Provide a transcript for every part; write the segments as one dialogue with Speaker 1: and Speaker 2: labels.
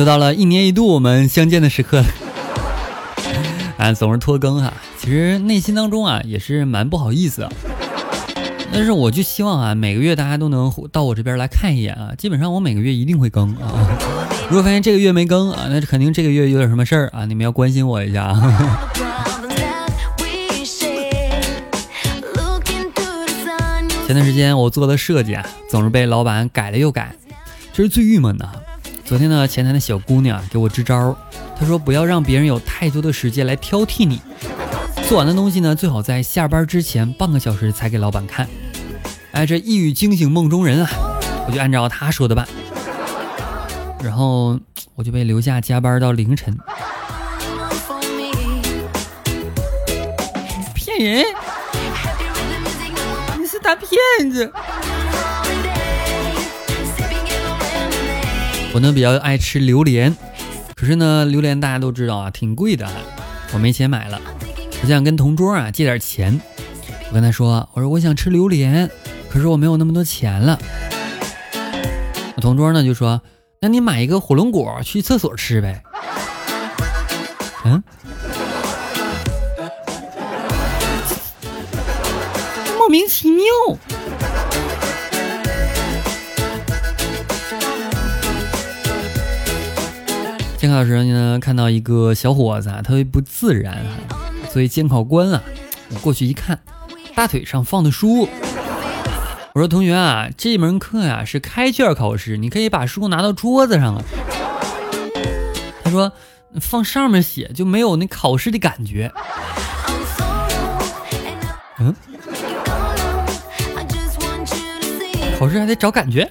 Speaker 1: 又到了一年一度我们相见的时刻了，啊，总是拖更哈，其实内心当中啊也是蛮不好意思的，但是我就希望啊每个月大家都能到我这边来看一眼啊，基本上我每个月一定会更啊，如果发现这个月没更啊，那肯定这个月有点什么事儿啊，你们要关心我一下啊。前段时间我做的设计啊，总是被老板改了又改，这是最郁闷的。昨天呢，前台的小姑娘给我支招，她说不要让别人有太多的时间来挑剔你，做完的东西呢，最好在下班之前半个小时才给老板看。哎，这一语惊醒梦中人啊，我就按照她说的办，然后我就被留下加班到凌晨。骗人！你是大骗子！我呢比较爱吃榴莲，可是呢榴莲大家都知道啊，挺贵的，我没钱买了。我想跟同桌啊借点钱，我跟他说，我说我想吃榴莲，可是我没有那么多钱了。我同桌呢就说，那你买一个火龙果去厕所吃呗。嗯，莫名其妙。监考时呢，看到一个小伙子啊，特别不自然啊。所以监考官啊，我过去一看，大腿上放的书。我说同学啊，这门课呀是开卷考试，你可以把书拿到桌子上啊。他说放上面写就没有那考试的感觉。嗯，考试还得找感觉。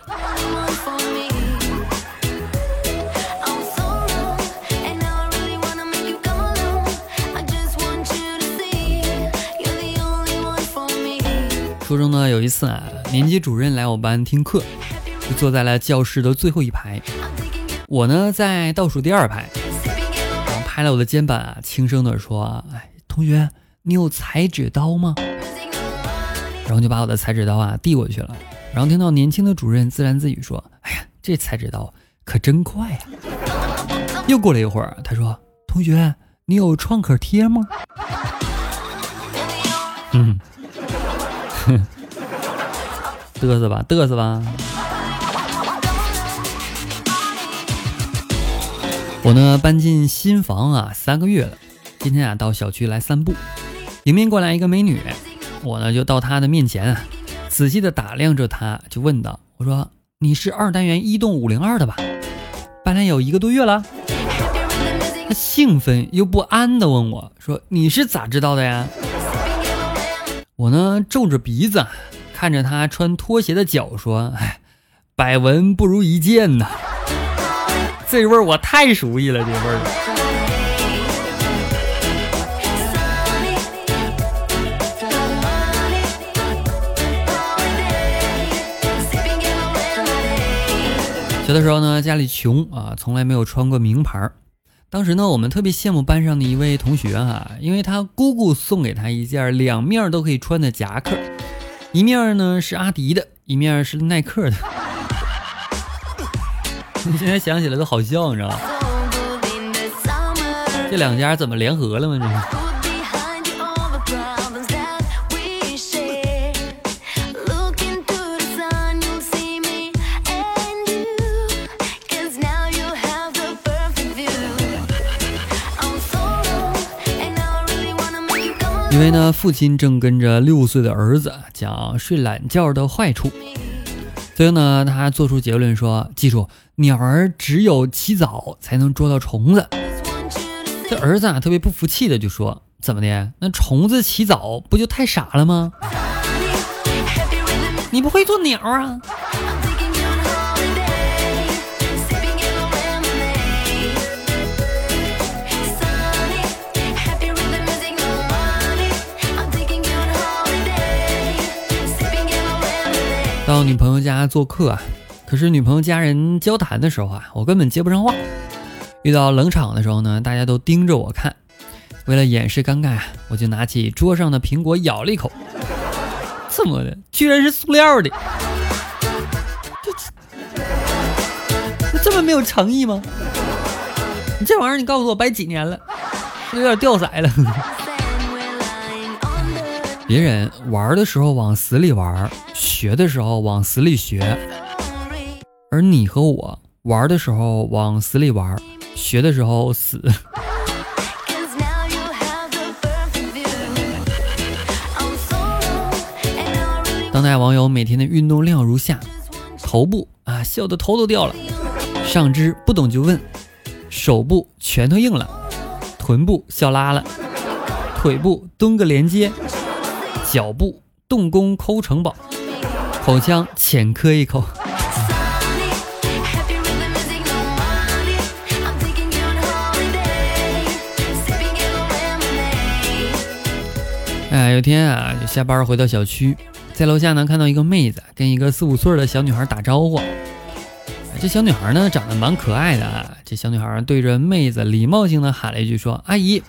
Speaker 1: 初中呢，有一次啊，年级主任来我班听课，就坐在了教室的最后一排。我呢在倒数第二排，然后拍了我的肩膀啊，轻声的说：“哎，同学，你有裁纸刀吗？”然后就把我的裁纸刀啊递过去了。然后听到年轻的主任自言自语说：“哎呀，这裁纸刀可真快呀！”又过了一会儿，他说：“同学，你有创可贴吗？”嗯。嘚瑟吧，嘚瑟吧。我呢搬进新房啊，三个月了。今天啊到小区来散步，迎面过来一个美女，我呢就到她的面前啊，仔细的打量着她，就问道：“我说你是二单元一栋五零二的吧？搬来有一个多月了。”她兴奋又不安的问我说：“你是咋知道的呀？”我呢皱着鼻子看着他穿拖鞋的脚说：“哎，百闻不如一见呐，这味儿我太熟悉了，这味儿。”小的时候呢，家里穷啊，从来没有穿过名牌。当时呢，我们特别羡慕班上的一位同学啊，因为他姑姑送给他一件两面都可以穿的夹克，一面呢是阿迪的，一面是耐克的。你现在想起来都好笑，你知道吗？这两家怎么联合了吗？这是。因为呢，父亲正跟着六岁的儿子讲睡懒觉的坏处，所以呢，他做出结论说：“记住，鸟儿只有起早才能捉到虫子。”这儿子啊，特别不服气的就说：“怎么的？那虫子起早不就太傻了吗？你不会做鸟啊？”到女朋友家做客啊，可是女朋友家人交谈的时候啊，我根本接不上话。遇到冷场的时候呢，大家都盯着我看。为了掩饰尴尬，我就拿起桌上的苹果咬了一口。怎么的？居然是塑料的？这这么没有诚意吗？你这玩意儿，你告诉我摆几年了？有点掉色了。别人玩的时候往死里玩，学的时候往死里学，而你和我玩的时候往死里玩，学的时候死。当代网友每天的运动量如下：头部啊，笑得头都掉了；上肢不懂就问；手部拳头硬了；臀部笑拉了；腿部蹲个连接；脚步动工抠城堡；口腔浅磕一口。哎，有天啊，就下班回到小区。在楼下呢，看到一个妹子跟一个四五岁的小女孩打招呼。这小女孩呢，长得蛮可爱的啊。这小女孩对着妹子礼貌性的喊了一句，说：“阿姨。”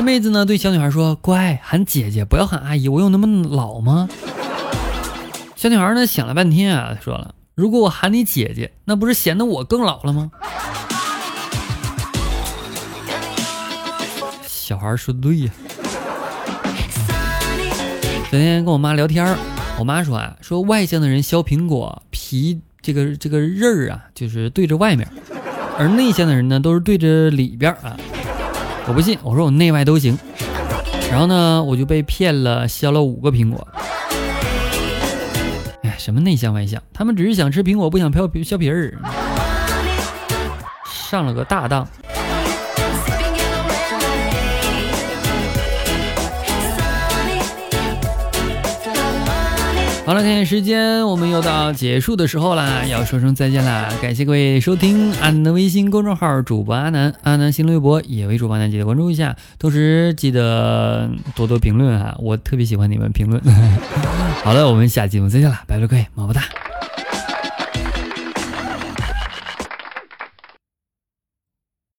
Speaker 1: 这妹子呢，对小女孩说：“乖，喊姐姐，不要喊阿姨。我有那么老吗？”小女孩呢，想了半天啊，说了：“如果我喊你姐姐，那不是显得我更老了吗？”小孩说的对呀。昨天跟我妈聊天，我妈说啊，说外向的人削苹果皮，这个这个刃儿啊，就是对着外面，而内向的人呢，都是对着里边啊。我不信，我说我内外都行。然后呢，我就被骗了，削了五个苹果。哎，什么内向外向？他们只是想吃苹果，不想削皮削皮儿，上了个大当。好了，看看时间，我们又到结束的时候啦，要说声再见啦！感谢各位收听阿南的微信公众号主播阿南，阿南新浪微博也为主播阿南，记得关注一下，同时记得多多评论啊，我特别喜欢你们评论。好了，我们下期节目再见啦，拜拜各位，么么哒。